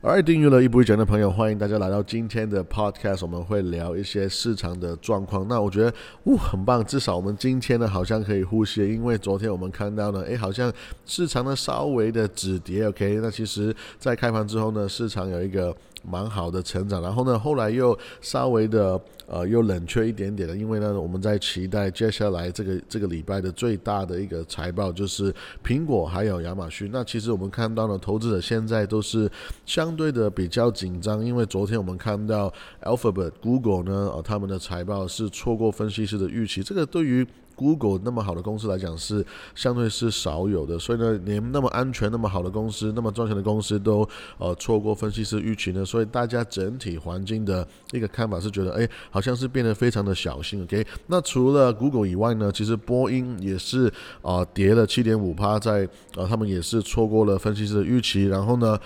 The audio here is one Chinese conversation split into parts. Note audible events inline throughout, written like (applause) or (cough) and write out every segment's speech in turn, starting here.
而订阅了一步一讲的朋友，欢迎大家来到今天的 Podcast。我们会聊一些市场的状况。那我觉得，呜，很棒，至少我们今天呢，好像可以呼吸。因为昨天我们看到呢，诶，好像市场呢稍微的止跌。OK，那其实，在开盘之后呢，市场有一个。蛮好的成长，然后呢，后来又稍微的呃又冷却一点点了，因为呢，我们在期待接下来这个这个礼拜的最大的一个财报就是苹果还有亚马逊。那其实我们看到呢，投资者现在都是相对的比较紧张，因为昨天我们看到 Alphabet、Google 呢，呃，他们的财报是错过分析师的预期，这个对于 Google 那么好的公司来讲是相对是少有的，所以呢，连那么安全、那么好的公司、那么赚钱的公司都呃错过分析师预期呢，所以大家整体环境的一个看法是觉得，哎，好像是变得非常的小心。OK，那除了 Google 以外呢，其实波音也是啊跌了七点五趴，在呃他们也是错过了分析师的预期，然后呢。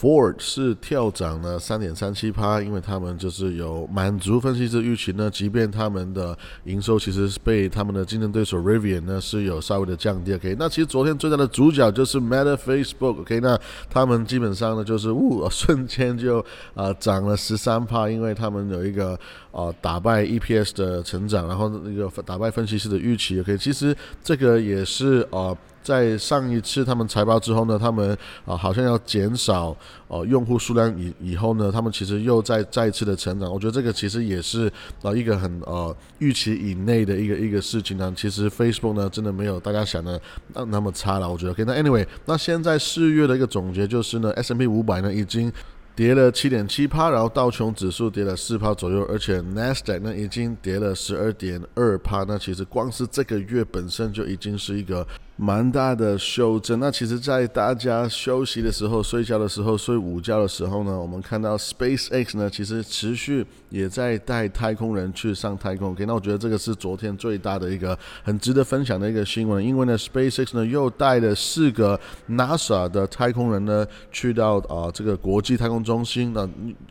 Ford 是跳涨了三点三七趴，因为他们就是有满足分析师预期呢，即便他们的营收其实是被他们的竞争对手 Rivian 呢是有稍微的降低。OK，那其实昨天最大的主角就是 Meta Facebook。OK，那他们基本上呢就是呜 (laughs) 瞬间就啊涨了十三趴，因为他们有一个啊打败 EPS 的成长，然后那个打败分析师的预期。OK，其实这个也是啊。在上一次他们财报之后呢，他们啊好像要减少呃用户数量以以后呢，他们其实又在再次的成长。我觉得这个其实也是啊一个很呃预期以内的一个一个事情呢。其实 Facebook 呢真的没有大家想的那那么差了。我觉得。OK，那 Anyway，那现在四月的一个总结就是呢，S M P 五百呢已经。跌了七点七趴，然后道琼指数跌了四趴左右，而且 Nasdaq 呢已经跌了十二点二趴。那其实光是这个月本身就已经是一个蛮大的修正。那其实，在大家休息的时候、睡觉的时候、睡午觉的时候呢，我们看到 SpaceX 呢，其实持续也在带太空人去上太空。OK，那我觉得这个是昨天最大的一个很值得分享的一个新闻，因为呢，SpaceX 呢又带了四个 NASA 的太空人呢去到啊这个国际太空。中心那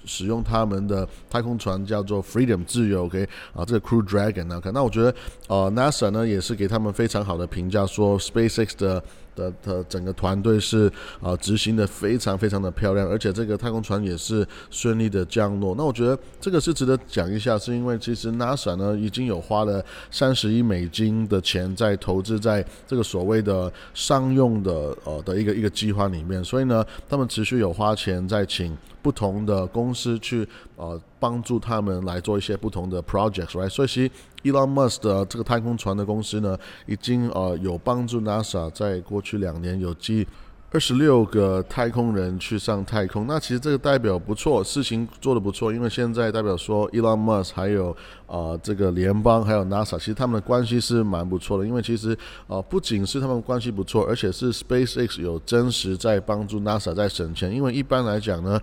使用他们的太空船叫做 Freedom 自由，OK 啊，这个 Crew Dragon 啊，那我觉得呃 NASA 呢也是给他们非常好的评价，说 SpaceX 的。的的整个团队是啊执行的非常非常的漂亮，而且这个太空船也是顺利的降落。那我觉得这个是值得讲一下，是因为其实 NASA 呢已经有花了三十亿美金的钱在投资在这个所谓的商用的呃的一个一个计划里面，所以呢他们持续有花钱在请不同的公司去呃帮助他们来做一些不同的 projects，right？所以其实 Elon Musk 的这个太空船的公司呢，已经呃有帮助 NASA 在过去两年有寄二十六个太空人去上太空。那其实这个代表不错，事情做得不错，因为现在代表说 Elon Musk 还有啊这个联邦还有 NASA，其实他们的关系是蛮不错的。因为其实啊不仅是他们关系不错，而且是 SpaceX 有真实在帮助 NASA 在省钱。因为一般来讲呢。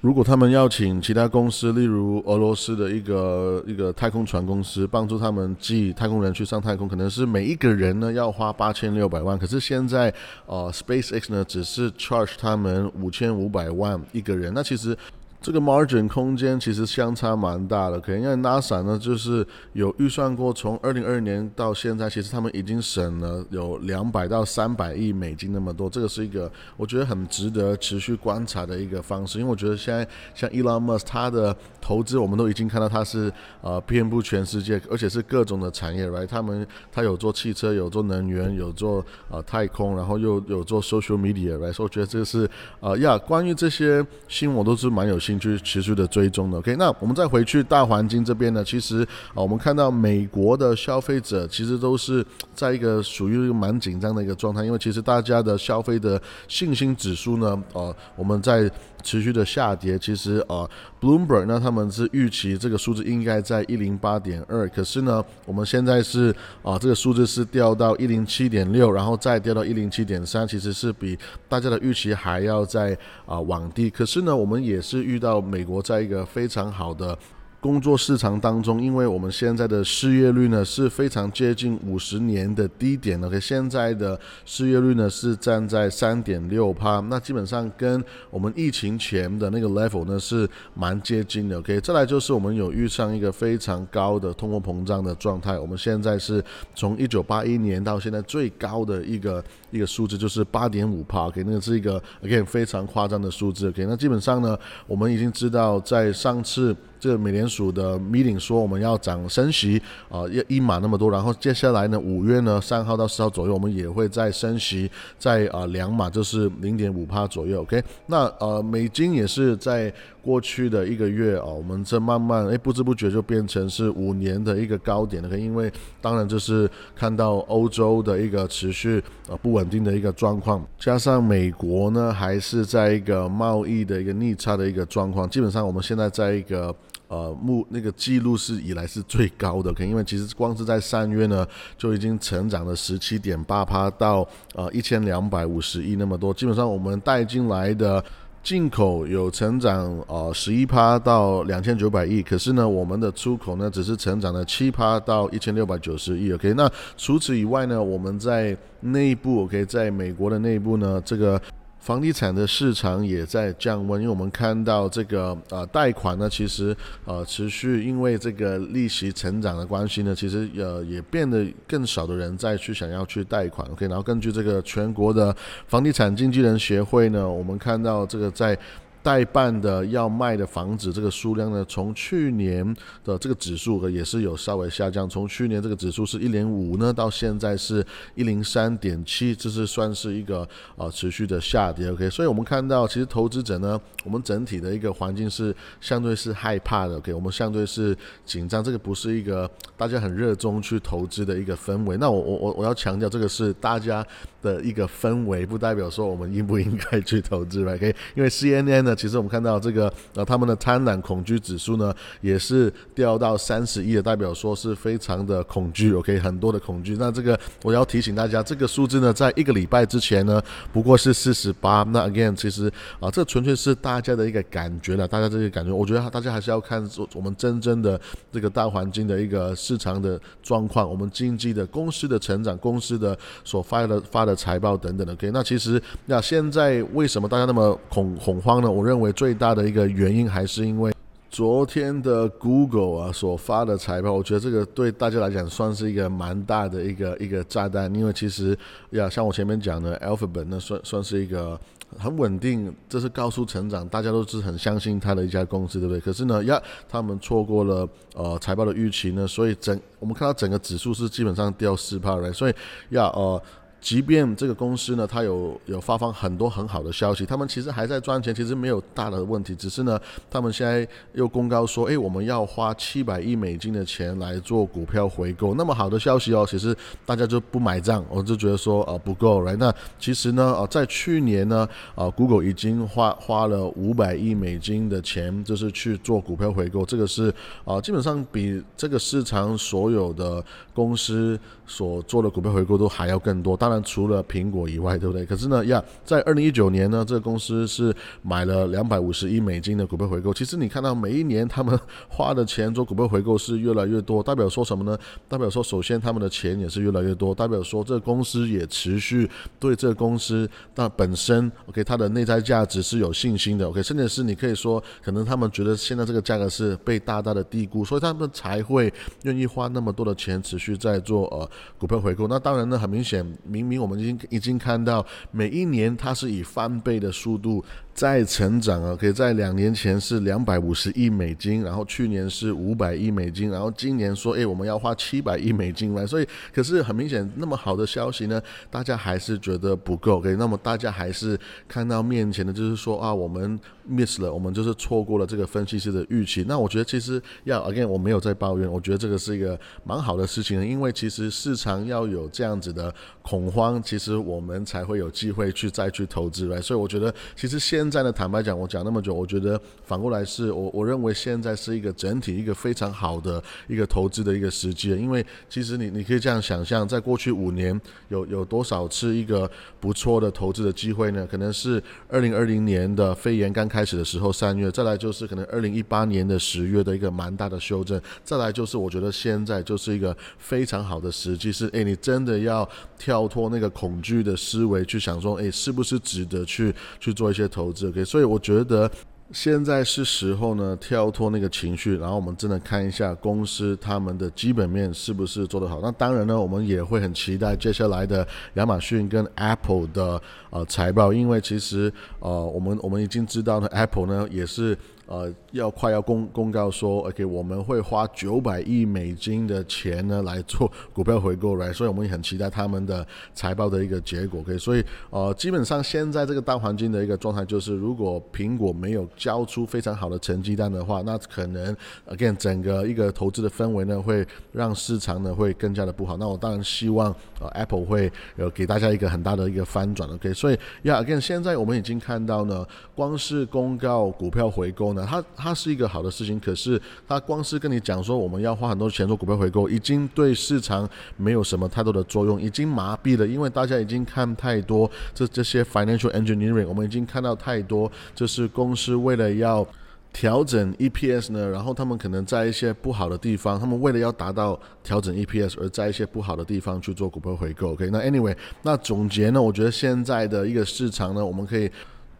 如果他们邀请其他公司，例如俄罗斯的一个一个太空船公司，帮助他们寄太空人去上太空，可能是每一个人呢要花八千六百万。可是现在，呃，SpaceX 呢只是 charge 他们五千五百万一个人。那其实。这个 margin 空间其实相差蛮大的，可能因为 NASA 呢就是有预算过，从二零二二年到现在，其实他们已经省了有两百到三百亿美金那么多，这个是一个我觉得很值得持续观察的一个方式，因为我觉得现在像 Elon Musk 他的投资，我们都已经看到他是呃遍布全世界，而且是各种的产业，right？他们他有做汽车，有做能源，有做呃太空，然后又有做 social media，right？所以我觉得这个是呃呀，关于这些新闻我都是蛮有。兴趣持续的追踪的，OK，那我们再回去大环境这边呢，其实啊，我们看到美国的消费者其实都是在一个属于蛮紧张的一个状态，因为其实大家的消费的信心指数呢，呃，我们在持续的下跌，其实啊，Bloomberg 那他们是预期这个数字应该在一零八点二，可是呢，我们现在是啊，这个数字是掉到一零七点六，然后再掉到一零七点三，其实是比大家的预期还要在啊往低，可是呢，我们也是遇。到美国在一个非常好的工作市场当中，因为我们现在的失业率呢是非常接近五十年的低点。OK，现在的失业率呢是站在三点六帕，那基本上跟我们疫情前的那个 level 呢是蛮接近的。OK，再来就是我们有遇上一个非常高的通货膨胀的状态，我们现在是从一九八一年到现在最高的一个一个数字就是八点五帕。OK，那个是一个 again 非常夸张的数字。OK，那基本上呢，我们已经知道在上次。这个美联储的 meeting 说我们要涨升息啊，要一码那么多，然后接下来呢，五月呢三号到四号左右，我们也会再升息，在啊两码，就是零点五帕左右。OK，那呃美金也是在过去的一个月啊，我们这慢慢哎不知不觉就变成是五年的一个高点了。因为当然就是看到欧洲的一个持续呃不稳定的一个状况，加上美国呢还是在一个贸易的一个逆差的一个状况，基本上我们现在在一个。呃，目那个记录是以来是最高的，可因为其实光是在三月呢，就已经成长了十七点八趴到呃一千两百五十亿那么多。基本上我们带进来的进口有成长呃十一趴到两千九百亿，可是呢，我们的出口呢只是成长了七趴到一千六百九十亿。OK，那除此以外呢，我们在内部 OK，在美国的内部呢，这个。房地产的市场也在降温，因为我们看到这个呃贷款呢，其实呃持续因为这个利息成长的关系呢，其实呃也变得更少的人再去想要去贷款。OK，然后根据这个全国的房地产经纪人协会呢，我们看到这个在。代办的要卖的房子这个数量呢，从去年的这个指数也是有稍微下降，从去年这个指数是一零五呢，到现在是一零三点七，这是算是一个呃持续的下跌。OK，所以我们看到其实投资者呢，我们整体的一个环境是相对是害怕的。OK，我们相对是紧张，这个不是一个大家很热衷去投资的一个氛围。那我我我我要强调，这个是大家的一个氛围，不代表说我们应不应该去投资。OK，因为 CNN 呢。其实我们看到这个呃，他们的贪婪恐惧指数呢，也是掉到三十一的，代表说是非常的恐惧，OK，很多的恐惧。那这个我要提醒大家，这个数字呢，在一个礼拜之前呢，不过是四十八。那 again，其实啊，这纯粹是大家的一个感觉了，大家这个感觉，我觉得大家还是要看我们真正的这个大环境的一个市场的状况，我们经济的公司的成长，公司的所发的发的财报等等的。OK，那其实那现在为什么大家那么恐恐慌呢？我。认为最大的一个原因还是因为昨天的 Google 啊所发的财报，我觉得这个对大家来讲算是一个蛮大的一个一个炸弹。因为其实呀，像我前面讲的 Alphabet，那算算是一个很稳定，这是高速成长，大家都是很相信它的一家公司，对不对？可是呢，呀，他们错过了呃财报的预期呢，所以整我们看到整个指数是基本上掉四帕来，所以呀呃。即便这个公司呢，它有有发放很多很好的消息，他们其实还在赚钱，其实没有大的问题，只是呢，他们现在又公告说，哎，我们要花七百亿美金的钱来做股票回购，那么好的消息哦，其实大家就不买账，我就觉得说，呃，不够，right？那其实呢，呃，在去年呢，啊，Google 已经花花了五百亿美金的钱，就是去做股票回购，这个是啊，基本上比这个市场所有的公司所做的股票回购都还要更多，当当然，除了苹果以外，对不对？可是呢，呀，在二零一九年呢，这个公司是买了两百五十亿美金的股票回购。其实你看到每一年他们花的钱做股票回购是越来越多，代表说什么呢？代表说，首先他们的钱也是越来越多，代表说这个公司也持续对这个公司那本身，OK，它的内在价值是有信心的。OK，甚至是你可以说，可能他们觉得现在这个价格是被大大的低估，所以他们才会愿意花那么多的钱持续在做呃股票回购。那当然呢，很明显。明明我们已经已经看到，每一年它是以翻倍的速度。在成长啊，可以在两年前是两百五十亿美金，然后去年是五百亿美金，然后今年说，哎，我们要花七百亿美金来，所以，可是很明显，那么好的消息呢，大家还是觉得不够，OK，那么大家还是看到面前的，就是说啊，我们 miss 了，我们就是错过了这个分析师的预期。那我觉得其实要 again，我没有在抱怨，我觉得这个是一个蛮好的事情，因为其实市场要有这样子的恐慌，其实我们才会有机会去再去投资，来，所以我觉得其实现现在呢，坦白讲，我讲那么久，我觉得反过来是我我认为现在是一个整体一个非常好的一个投资的一个时机，因为其实你你可以这样想象，在过去五年有有多少次一个不错的投资的机会呢？可能是二零二零年的肺炎刚开始的时候三月，再来就是可能二零一八年的十月的一个蛮大的修正，再来就是我觉得现在就是一个非常好的时机，是诶，你真的要跳脱那个恐惧的思维去想说，诶，是不是值得去去做一些投资？OK，所以我觉得。现在是时候呢，跳脱那个情绪，然后我们真的看一下公司他们的基本面是不是做得好。那当然呢，我们也会很期待接下来的亚马逊跟 Apple 的呃财报，因为其实呃我们我们已经知道呢，Apple 呢也是。呃，要快要公公告说，OK，我们会花九百亿美金的钱呢来做股票回购来，所以我们也很期待他们的财报的一个结果。OK，所以呃，基本上现在这个大环境的一个状态就是，如果苹果没有交出非常好的成绩单的话，那可能 again 整个一个投资的氛围呢会让市场呢会更加的不好。那我当然希望呃 Apple 会有给大家一个很大的一个翻转。OK，所以 Yeah，again 现在我们已经看到呢，光是公告股票回购。它它是一个好的事情，可是它光是跟你讲说我们要花很多钱做股票回购，已经对市场没有什么太多的作用，已经麻痹了，因为大家已经看太多这这些 financial engineering，我们已经看到太多，就是公司为了要调整 EPS 呢，然后他们可能在一些不好的地方，他们为了要达到调整 EPS，而在一些不好的地方去做股票回购。OK，那 anyway，那总结呢，我觉得现在的一个市场呢，我们可以。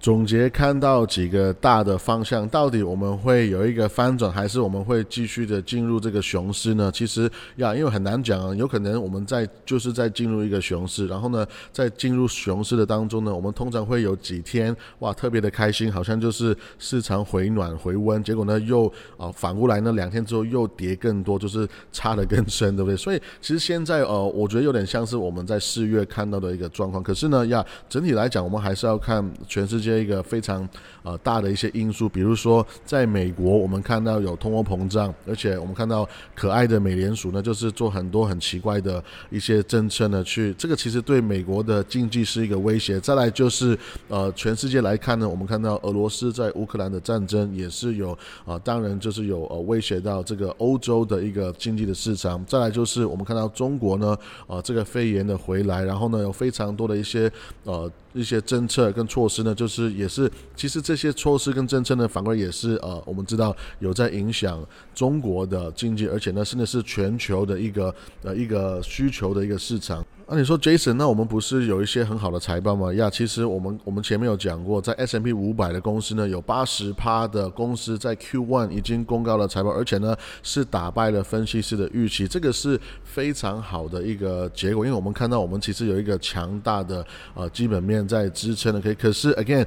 总结看到几个大的方向，到底我们会有一个翻转，还是我们会继续的进入这个熊市呢？其实呀，因为很难讲啊，有可能我们在就是在进入一个熊市，然后呢，在进入熊市的当中呢，我们通常会有几天哇特别的开心，好像就是市场回暖回温，结果呢又啊反过来呢两天之后又跌更多，就是差的更深，对不对？所以其实现在呃，我觉得有点像是我们在四月看到的一个状况。可是呢呀，整体来讲，我们还是要看全世界。一个非常呃大的一些因素，比如说在美国，我们看到有通货膨胀，而且我们看到可爱的美联储呢，就是做很多很奇怪的一些政策呢，去这个其实对美国的经济是一个威胁。再来就是呃全世界来看呢，我们看到俄罗斯在乌克兰的战争也是有啊，当然就是有呃威胁到这个欧洲的一个经济的市场。再来就是我们看到中国呢，呃这个肺炎的回来，然后呢有非常多的一些呃。一些政策跟措施呢，就是是也是，其实这些措施跟政策呢，反而也是呃，我们知道有在影响中国的经济，而且呢，甚至是全球的一个呃一个需求的一个市场。那你说 Jason，那我们不是有一些很好的财报吗？呀，其实我们我们前面有讲过，在 S M P 五百的公司呢，有八十趴的公司在 Q one 已经公告了财报，而且呢是打败了分析师的预期，这个是非常好的一个结果，因为我们看到我们其实有一个强大的呃基本面在支撑的，可以，可是 again。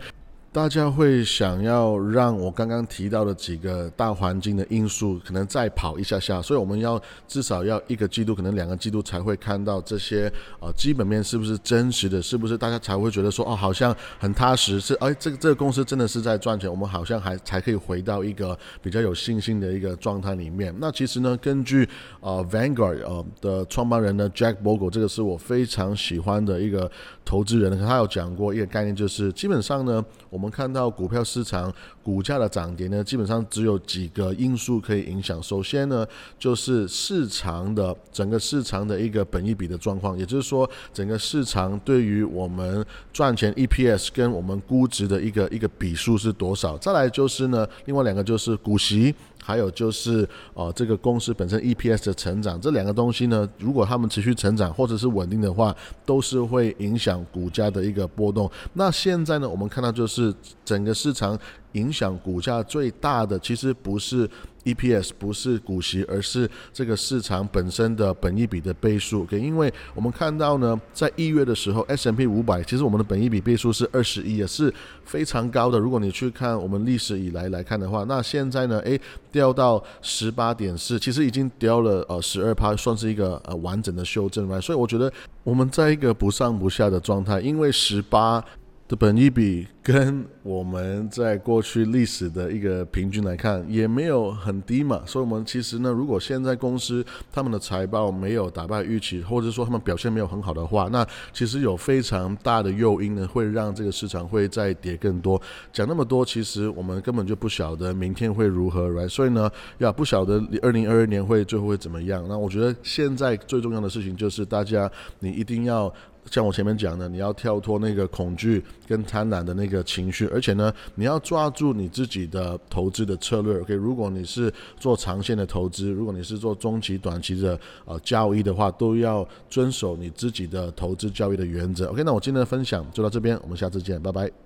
大家会想要让我刚刚提到的几个大环境的因素可能再跑一下下，所以我们要至少要一个季度，可能两个季度才会看到这些呃基本面是不是真实的，是不是大家才会觉得说哦好像很踏实，是哎这个这个公司真的是在赚钱，我们好像还才可以回到一个比较有信心的一个状态里面。那其实呢，根据呃 Vanguard 呃的创办人呢 Jack Bogle，这个是我非常喜欢的一个投资人，他有讲过一个概念，就是基本上呢我。我们看到股票市场股价的涨跌呢，基本上只有几个因素可以影响。首先呢，就是市场的整个市场的一个本益比的状况，也就是说，整个市场对于我们赚钱 EPS 跟我们估值的一个一个比数是多少。再来就是呢，另外两个就是股息。还有就是，呃，这个公司本身 EPS 的成长，这两个东西呢，如果他们持续成长或者是稳定的话，都是会影响股价的一个波动。那现在呢，我们看到就是整个市场。影响股价最大的其实不是 EPS，不是股息，而是这个市场本身的本益比的倍数。给，因为我们看到呢，在一月的时候，S M P 五百其实我们的本益比倍数是二十一，也是非常高的。如果你去看我们历史以来来看的话，那现在呢，诶，掉到十八点四，其实已经掉了呃十二趴，算是一个呃完整的修正了。所以我觉得我们在一个不上不下的状态，因为十八。的本益比跟我们在过去历史的一个平均来看，也没有很低嘛。所以，我们其实呢，如果现在公司他们的财报没有打败预期，或者说他们表现没有很好的话，那其实有非常大的诱因呢，会让这个市场会再跌更多。讲那么多，其实我们根本就不晓得明天会如何来所以呢，要不晓得二零二二年会最后会怎么样。那我觉得现在最重要的事情就是大家，你一定要。像我前面讲的，你要跳脱那个恐惧跟贪婪的那个情绪，而且呢，你要抓住你自己的投资的策略。OK，如果你是做长线的投资，如果你是做中期、短期的呃交易的话，都要遵守你自己的投资交易的原则。OK，那我今天的分享就到这边，我们下次见，拜拜。